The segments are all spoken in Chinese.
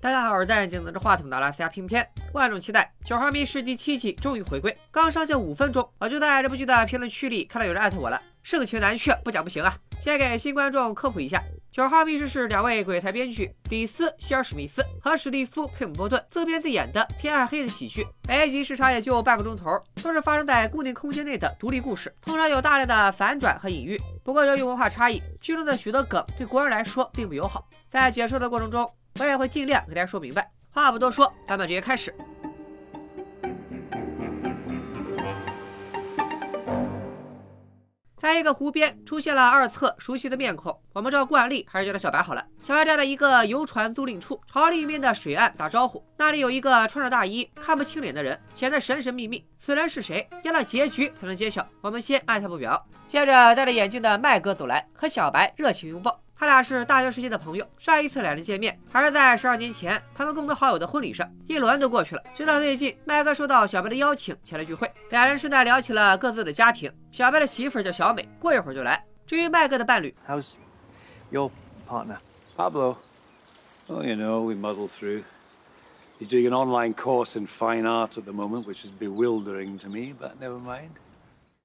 大家好，我是戴眼镜拿着话筒的阿拉斯加片片，万众期待《九号密室》第七季终于回归。刚上线五分钟，我就在这部剧的评论区里看到有人艾特我了，盛情难却，不讲不行啊！先给新观众科普一下，《九号密室》是两位。鬼才编剧李斯·希尔史密斯和史蒂夫·佩姆波顿自编自演的偏暗黑的喜剧，每一集时长也就半个钟头，都是发生在固定空间内的独立故事，通常有大量的反转和隐喻。不过由于文化差异，剧中的许多梗对国人来说并不友好，在解说的过程中。我也会尽量给大家说明白。话不多说，咱们直接开始。在一个湖边出现了二侧熟悉的面孔，我们照惯例还是叫他小白好了。小白站在一个游船租赁处，朝另一边的水岸打招呼。那里有一个穿着大衣、看不清脸的人，显得神神秘秘。此人是谁？要到结局才能揭晓。我们先按下不表。接着，戴着眼镜的麦哥走来，和小白热情拥抱。他俩是大学时期的朋友，上一次两人见面还是在十二年前他们共同好友的婚礼上，一轮都过去了。直到最近，麦哥收到小白的邀请前来聚会，俩人顺带聊起了各自的家庭。小白的媳妇叫小美，过一会儿就来。至于麦哥的伴侣，How's your partner Pablo？Oh, you know, we muddle through. He's doing an online course in fine art at the moment, which is bewildering to me, but never mind.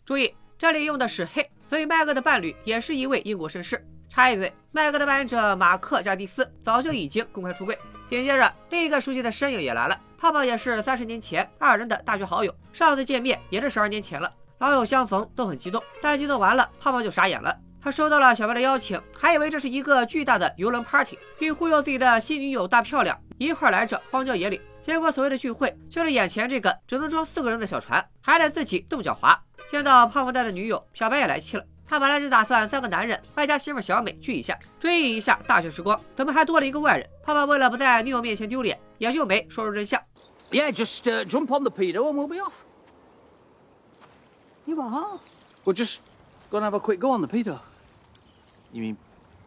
注意，这里用的是 he，所以麦哥的伴侣也是一位英国绅士。插一嘴，麦克的扮演者马克加蒂斯早就已经公开出柜。紧接着，另一个熟悉的身影也来了，泡泡也是三十年前二人的大学好友，上次见面也是十二年前了。老友相逢都很激动，但激动完了，泡泡就傻眼了。他收到了小白的邀请，还以为这是一个巨大的游轮 party，并忽悠自己的新女友大漂亮一块来这荒郊野岭。结果所谓的聚会，就是眼前这个只能装四个人的小船，还得自己动脚划。见到泡泡带的女友，小白也来气了。他本来只打算三个男人外加媳妇小美聚一下，追忆一下大学时光，怎么还多了一个外人？胖胖为了不在女友面前丢脸，也就没说出真相。Yeah, just jump on the pedo and we'll be off. You are? We're just gonna have a quick go on the pedo. You mean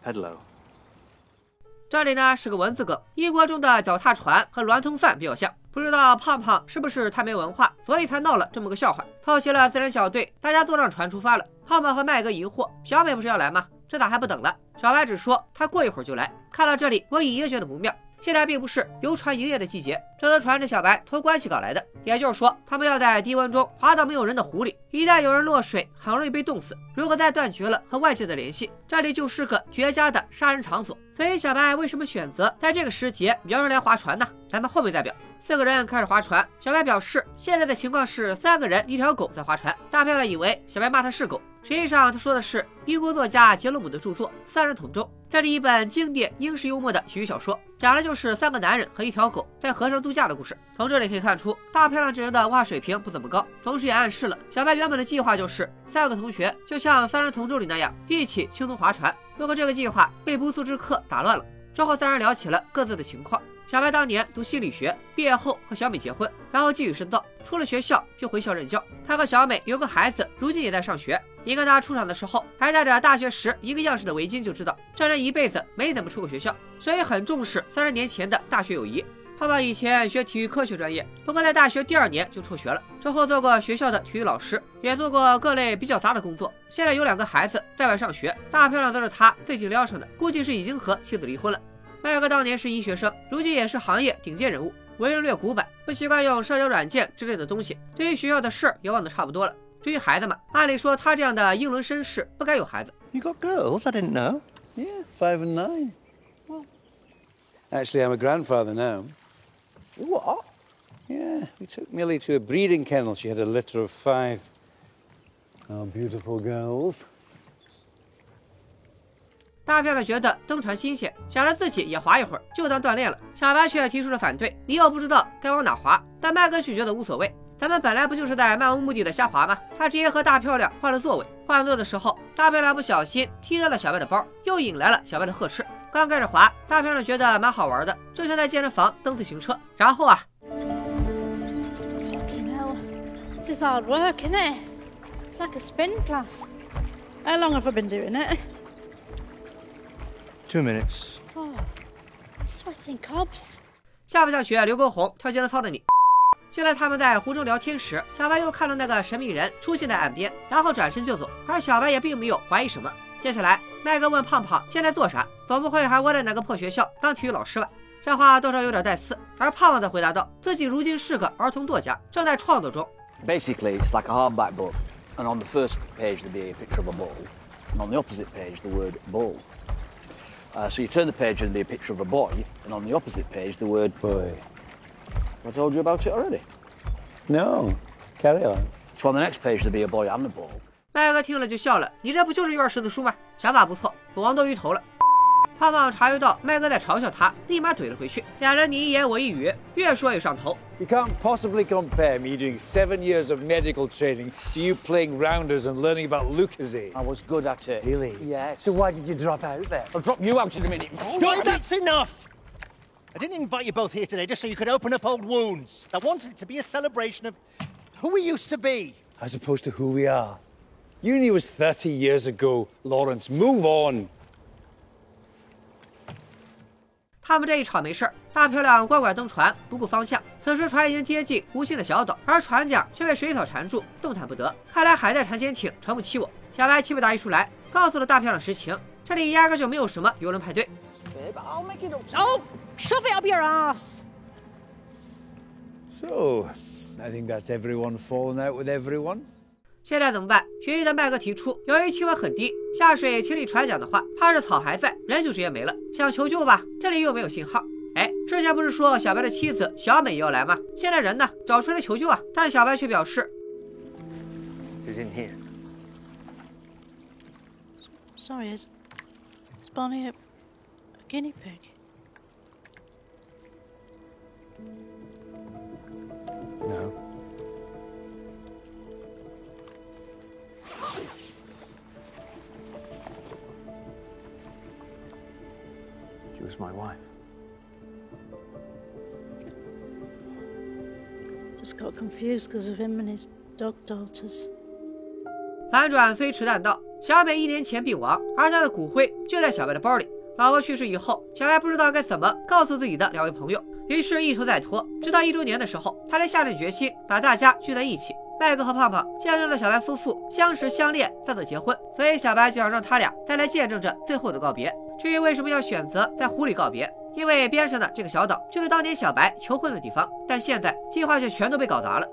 pedalo? 这里呢是个文字梗，英国中的脚踏船和娈童饭比较像。不知道胖胖是不是太没文化，所以才闹了这么个笑话。凑齐了四人小队，大家坐上船出发了。胖胖和麦哥疑惑：小美不是要来吗？这咋还不等了？小白只说他过一会儿就来。看到这里，我隐约觉得不妙。现在并不是游船营业的季节，这艘船是小白托关系搞来的。也就是说，他们要在低温中滑到没有人的湖里，一旦有人落水，很容易被冻死。如果再断绝了和外界的联系，这里就是个绝佳的杀人场所。所以，小白为什么选择在这个时节邀人来划船呢？咱们后面再表。四个人开始划船，小白表示现在的情况是三个人一条狗在划船。大漂亮以为小白骂他是狗，实际上他说的是英国作家杰罗姆的著作《三人桶中》，这是一本经典英式幽默的喜剧小说，讲的就是三个男人和一条狗在河上度假的故事。从这里可以看出，大漂亮这人的文化水平不怎么高，同时也暗示了小白原本的计划就是三个同学就像《三人同舟》里那样一起轻松划船。不过这个计划被不速之客打乱了。之后三人聊起了各自的情况。小白当年读心理学，毕业后和小美结婚，然后继续深造，出了学校就回校任教。他和小美有个孩子，如今也在上学。你看他出场的时候还戴着大学时一个样式的围巾，就知道这人一辈子没怎么出过学校，所以很重视三十年前的大学友谊。泡泡以前学体育科学专业，不过在大学第二年就辍学了。之后做过学校的体育老师，也做过各类比较杂的工作。现在有两个孩子在外上学，大漂亮都是他最近撩上的，估计是已经和妻子离婚了。麦哥当年是医学生，如今也是行业顶尖人物，为人略古板，不习惯用社交软件之类的东西。对于学校的事儿也忘得差不多了。至于孩子嘛，按理说他这样的英伦绅士不该有孩子。You got girls? I didn't know. Yeah, five and nine. Well, actually, I'm a grandfather now. What? Yeah, we took Millie to a breeding kennel. She had a litter of five. Oh, beautiful girls. 大漂亮觉得登船新鲜，想着自己也划一会儿，就当锻炼了。小白却提出了反对，你又不知道该往哪划。但麦哥却觉得无所谓，咱们本来不就是在漫无目的的瞎划吗？他直接和大漂亮换了座位，换座的时候，大漂亮不小心踢到了小白的包，又引来了小白的呵斥。刚开始滑，大漂亮觉得蛮好玩的，就像在健身房蹬自行车。然后啊，Fucking hell, this is hard work, isn't it? It's like a spin class. How long have I been doing it? Two minutes. Oh, sweating cobs. 下不下雪刘畊宏跳健身操的你。就在他们在湖中聊天时，小白又看到那个神秘人出现在岸边，然后转身就走。而小白也并没有怀疑什么。接下来，麦哥问胖胖现在做啥？总不会还窝在哪个破学校当体育老师吧？这话多少有点带刺。而胖胖则回答道，自己如今是个儿童作家，正在创作中。Basically, it's like a hardback book, and on the first page there'd be a picture of a ball, and on the opposite page the word ball. Uh, so you turn the page and there'd be a picture of a boy, and on the opposite page the word Boy. I told you about it already. No. Carry on. So on the next page there'd be a boy and a ball. 麦哥听了就笑了，你这不就是一本识字书吗？想法不错，我王多鱼头了。 胖胖察觉到麦哥在嘲笑他，立马怼了回去。俩人你一言我一语，越说越上头。 You can't possibly compare me doing seven years of medical training to you playing rounders and learning about Lucasade. I was good at it. Really? Yes. So why did you drop out there? I'll drop you out in a minute. Well, that's enough! I didn't invite you both here today just so you could open up old wounds. I wanted it to be a celebration of who we used to be. As opposed to who we are. Uni was 30 years ago, Lawrence. Move on. 他们这一吵没事儿，大漂亮乖乖登船，不顾方向。此时船已经接近无心的小岛，而船桨却被水草缠住，动弹不得。看来海带船潜艇撑不起我。小白气不打一处来，告诉了大漂亮实情，这里压根就没有什么游轮派对。Oh, shove it up your ass. So, I think that's everyone falling out with everyone. 现在怎么办？学医的麦克提出，由于气温很低，下水清理船桨的话，怕是草还在，人就直接没了。想求救吧，这里又没有信号。哎，之前不是说小白的妻子小美也要来吗？现在人呢？找出来求救啊！但小白却表示，Who's in here? Sorry, is, is Bonnie a, a guinea pig? Fused Cause Of Him And His dog daughters. 反转虽迟但到，小美一年前病亡，而她的骨灰就在小白的包里。老婆去世以后，小白不知道该怎么告诉自己的两位朋友，于是，一拖再拖，直到一周年的时候，他才下定决心把大家聚在一起。麦克和胖胖见证了小白夫妇相识相恋，再度结婚，所以小白就想让他俩再来见证这最后的告别。至于为什么要选择在湖里告别，因为边上的这个小岛就是当年小白求婚的地方，但现在计划却全都被搞砸了。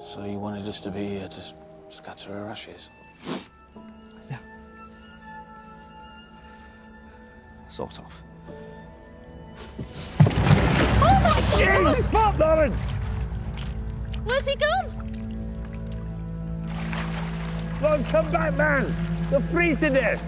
So you wanted us to be here to scatter her ashes? Sort of. Oh my Jesus, Pop Lawrence! Where's he gone? Lawrence, come back, man! You're freeze to death!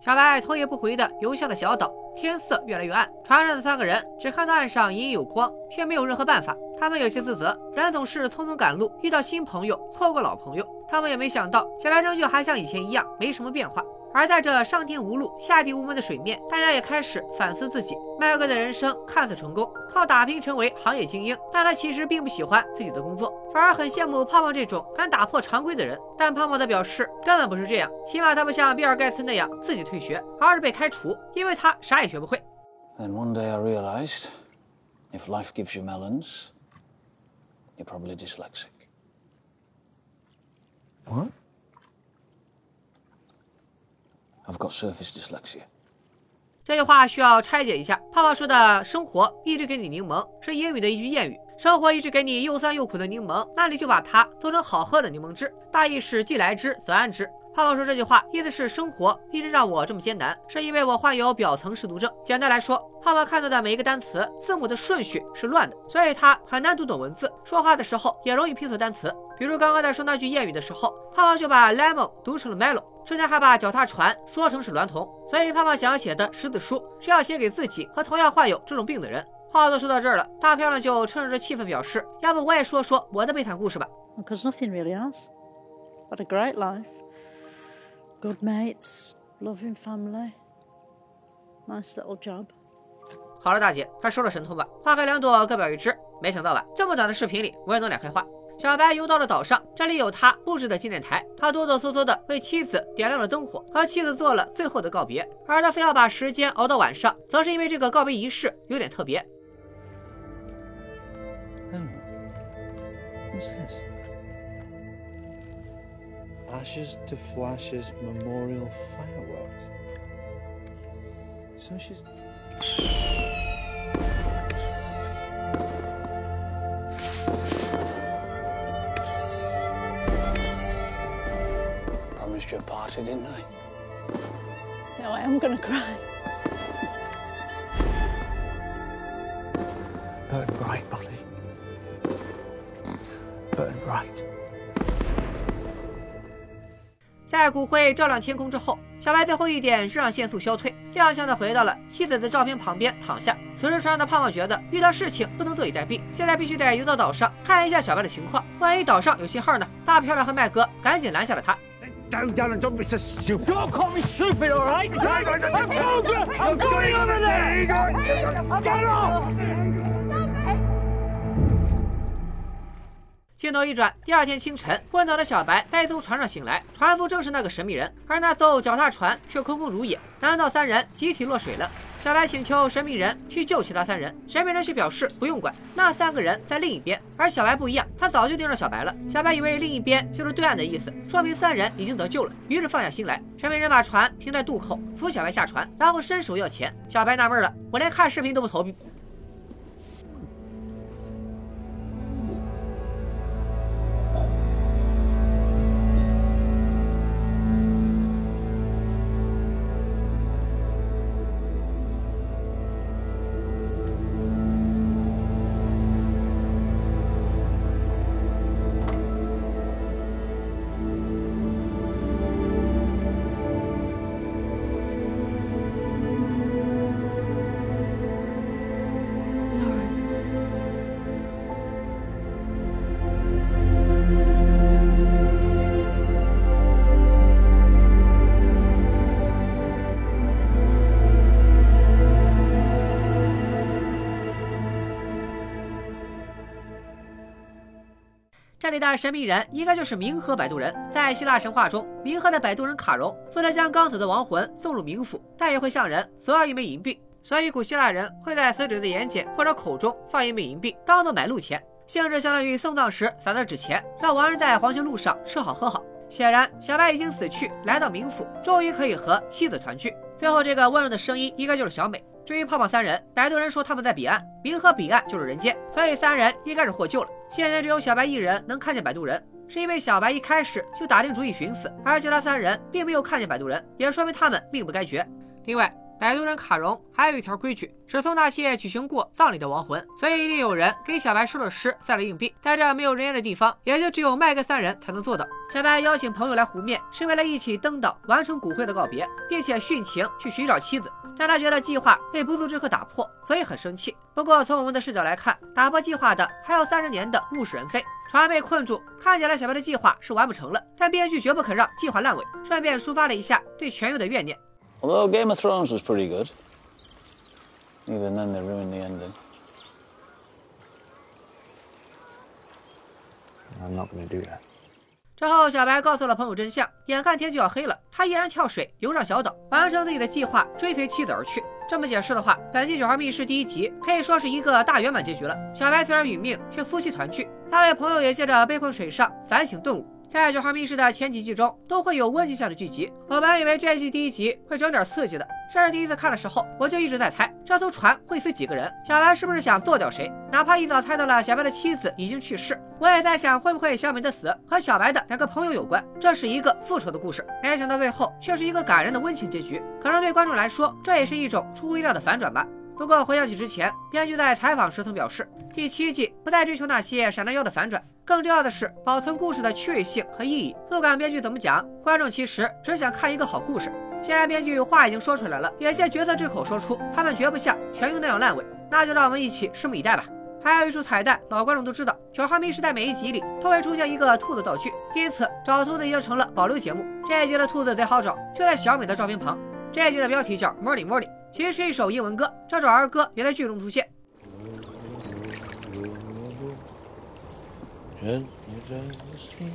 小白头也不回地游向了小岛。天色越来越暗，船上的三个人只看到岸上隐隐有光，却没有任何办法。他们有些自责，人总是匆匆赶路，遇到新朋友，错过老朋友。他们也没想到，小白仍旧还像以前一样，没什么变化。而在这上天无路、下地无门的水面，大家也开始反思自己。麦克的人生看似成功，靠打拼成为行业精英，但他其实并不喜欢自己的工作，反而很羡慕胖胖这种敢打破常规的人。但胖胖则表示根本不是这样，起码他不像比尔盖茨那样自己退学，而是被开除，因为他啥也学不会。Then one day I realized, if life gives you melons, you're probably dyslexic. What? I've got surface dyslexia. 这句话需要拆解一下。胖胖说的“生活一直给你柠檬”是英语的一句谚语。生活一直给你又酸又苦的柠檬，那你就把它做成好喝的柠檬汁。大意是既来之则安之。胖胖说这句话意思是生活一直让我这么艰难，是因为我患有表层视读症。简单来说，胖胖看到的每一个单词字母的顺序是乱的，所以他很难读懂文字，说话的时候也容易拼错单词。比如刚刚在说那句谚语的时候，胖胖就把 lemon 读成了 melon。之前还把脚踏船说成是娈童，所以胖胖想要写的识字书是要写给自己和同样患有这种病的人。话都说到这儿了，大漂亮就趁着这气氛表示，要不我也说说我的悲惨故事吧。Because nothing really else but a great life. Good mates, loving family. Nice little job. 好了，大姐，快收了神通吧。花开两朵，各表一枝。没想到吧，这么短的视频里，我也能两开花。小白游到了岛上，这里有他布置的纪念台。他哆哆嗦嗦地为妻子点亮了灯火，和妻子做了最后的告别。而他非要把时间熬到晚上，则是因为这个告别仪式有点特别。Ashes to Flash's memorial fireworks. So she's. Naughty, didn't I? No, I am gonna cry. Burn bright, Molly. Burn bright. 在骨灰照亮天空之后，小白最后一点是让限速消退，踉跄的回到了妻子的照片旁边躺下。此时船上的胖胖觉得遇到事情不能坐以待毙，现在必须得游到岛上看一下小白的情况，万一岛上有信号呢？大漂亮和麦哥赶紧拦下了他。Down, down, and don't be so stupid. Don't call me stupid, all right? I'm going, I'm going over there. Get off! 镜头一转，第二天清晨，昏倒的小白在一艘船上醒来，船夫正是那个神秘人，而那艘脚踏船却空空如也。难道三人集体落水了？小白请求神秘人去救其他三人，神秘人却表示不用管，那三个人在另一边。而小白不一样，他早就盯上小白了。小白以为另一边就是对岸的意思，说明三人已经得救了，于是放下心来。神秘人把船停在渡口，扶小白下船，然后伸手要钱。小白纳闷了，我连看视频都不投币。里的神秘人应该就是冥河摆渡人。在希腊神话中，冥河的摆渡人卡戎负责将刚走的亡魂送入冥府，但也会向人索要一枚银币。所以古希腊人会在死者的眼睑或者口中放一枚银币，当做买路钱，性质相当于送葬时撒的纸钱，让亡人在黄泉路上吃好喝好。显然，小白已经死去，来到冥府，终于可以和妻子团聚。最后，这个温柔的声音应该就是小美。至于胖胖三人，摆渡人说他们在彼岸，冥河彼岸就是人间，所以三人应该是获救了。现在只有小白一人能看见摆渡人，是因为小白一开始就打定主意寻死，而其他三人并没有看见摆渡人，也说明他们命不该绝。另外，摆渡人卡戎还有一条规矩，只送那些举行过葬礼的亡魂，所以一定有人给小白收了尸，塞了硬币。在这没有人烟的地方，也就只有麦哥三人才能做到。小白邀请朋友来湖面，是为了一起登岛完成骨灰的告别，并且殉情去寻找妻子。但他觉得计划被不速之客打破，所以很生气。不过从我们的视角来看，打破计划的还有三十年的物是人非。船被困住，看起来小白的计划是完不成了，但编剧绝不肯让计划烂尾，顺便抒发了一下对全友的怨念。Although Game of Thrones was pretty good, even then they ruined the ending. I'm not going to do that. 之后，小白告诉了朋友真相。眼看天就要黑了，他依然跳水游上小岛，完成自己的计划，追随妻子而去。这么解释的话，本季《九号密室》第一集可以说是一个大圆满结局了。小白虽然殒命，却夫妻团聚。三位朋友也借着被困水上反省顿悟。在《九号密室》的前几季中，都会有温馨向的剧集。我本以为这一季第一集会整点刺激的，甚至第一次看的时候，我就一直在猜这艘船会死几个人。小白是不是想做掉谁？哪怕一早猜到了小白的妻子已经去世，我也在想会不会小美的死和小白的两个朋友有关？这是一个复仇的故事。没想到最后却是一个感人的温情结局。可能对观众来说，这也是一种出乎意料的反转吧。不过回想起之前，编剧在采访时曾表示，第七季不再追求那些闪亮腰的反转，更重要的是保存故事的趣味性和意义。不管编剧怎么讲，观众其实只想看一个好故事。既然编剧话已经说出来了，也借角色之口说出，他们绝不像全游那样烂尾，那就让我们一起拭目以待吧。还有一处彩蛋，老观众都知道，九号密室在每一集里都会出现一个兔子道具，因此找兔子已经成了保留节目。这一集的兔子贼好找，就在小美的照片旁。这一集的标题叫《Molly Molly》，其实是一首英文歌，这首儿歌也在剧中出现。Gently down the stream.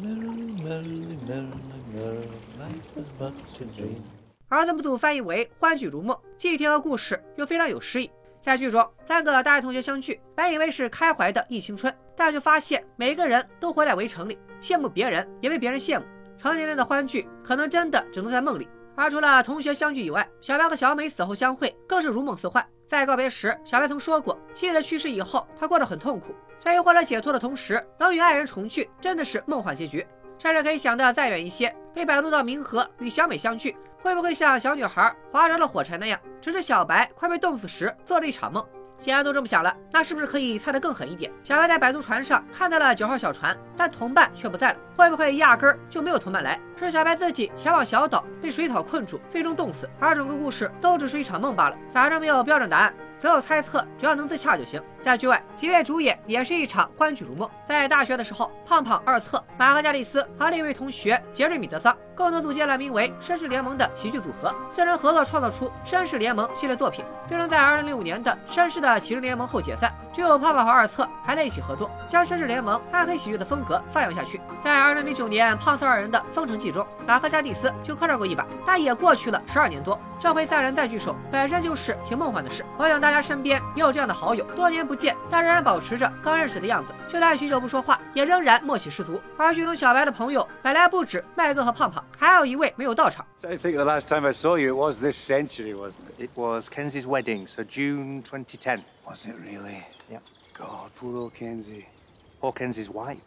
Merrily, merrily, merrily, merrily, life is but a dream. 而字幕组翻译为“欢聚如梦”，既贴合故事，又非常有诗意。在剧中，三个大学同学相聚，本以为是开怀的忆青春，但却发现每个人都活在围城里，羡慕别人，也被别人羡慕。成年人的欢聚，可能真的只能在梦里。而除了同学相聚以外，小白和小美死后相会，更是如梦似幻。在告别时，小白曾说过，妻子去世以后，他过得很痛苦。在于获得解脱的同时，能与爱人重聚，真的是梦幻结局。甚至可以想得再远一些，被摆渡到冥河与小美相聚，会不会像小女孩划着了火柴那样，只是小白快被冻死时做了一场梦？既然都这么想了，那是不是可以猜得更狠一点？小白在摆渡船上看到了九号小船，但同伴却不在了，会不会压根儿就没有同伴来？是小白自己前往小岛被水草困住，最终冻死，而整个故事都只是一场梦罢了？反正没有标准答案。所有猜测只要能自洽就行。在剧外，几位主演也是一场欢聚如梦。在大学的时候，胖胖、二侧、马赫加利斯和另一位同学杰瑞米德桑共同组建了名为《绅士联盟》的喜剧组合，四人合作创造出《绅士联盟》系列作品。最终在2005年的《绅士的骑士联盟》后解散，只有胖胖和二侧还在一起合作，将《绅士联盟》暗黑喜剧的风格发扬下去。在2009年胖四二人的《封城记》中，马赫加蒂斯就客串过一把，但也过去了十二年多。这回三人再聚首，本身就是挺梦幻的事。我想大家身边也有这样的好友，多年不见，但仍然保持着刚认识的样子，就算许久不说话，也仍然默契十足。而剧中小白的朋友本来不止麦哥和胖胖，还有一位没有到场。So I think the last time I saw you, it was this century, wasn't it? It was Kenzie's wedding, so June 2010. Was it really? Yeah. God, poor old Kenzie. Or Kenzie's wife.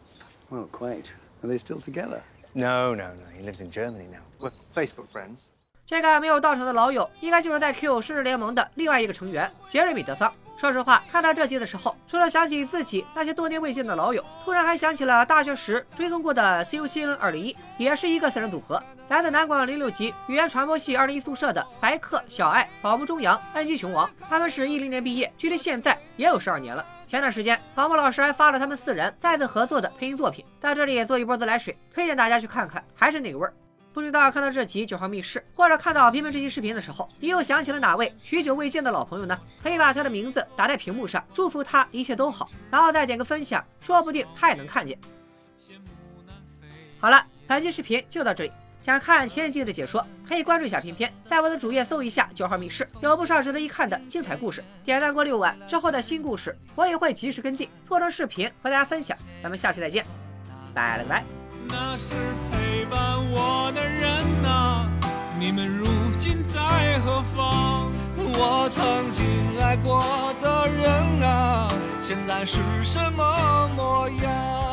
Well, quite. Are they still together? No, no, no. He lives in Germany now. We're Facebook friends. 这个没有到场的老友，应该就是在 Q 绅士联盟的另外一个成员杰瑞米德桑。说实话，看到这集的时候，除了想起自己那些多年未见的老友，突然还想起了大学时追踪过的 CUCN 二零一，也是一个四人组合，来自南广零六级语言传播系二零一宿舍的白客、小爱、宝木中阳、安吉熊王，他们是一零年毕业，距离现在也有十二年了。前段时间，宝木老师还发了他们四人再次合作的配音作品，在这里也做一波自来水，推荐大家去看看，还是那个味儿。不知道看到这集《九号密室》，或者看到偏偏这期视频的时候，你又想起了哪位许久未见的老朋友呢？可以把他的名字打在屏幕上，祝福他一切都好，然后再点个分享，说不定他也能看见。好了，本期视频就到这里。想看前几季的解说，可以关注一下偏偏，在我的主页搜一下《九号密室》，有不少值得一看的精彩故事。点赞过六万之后的新故事，我也会及时跟进，做成视频和大家分享。咱们下期再见，拜了个拜。那是陪伴我的人呐、你们如今在何方？我曾经爱过的人啊，现在是什么模样？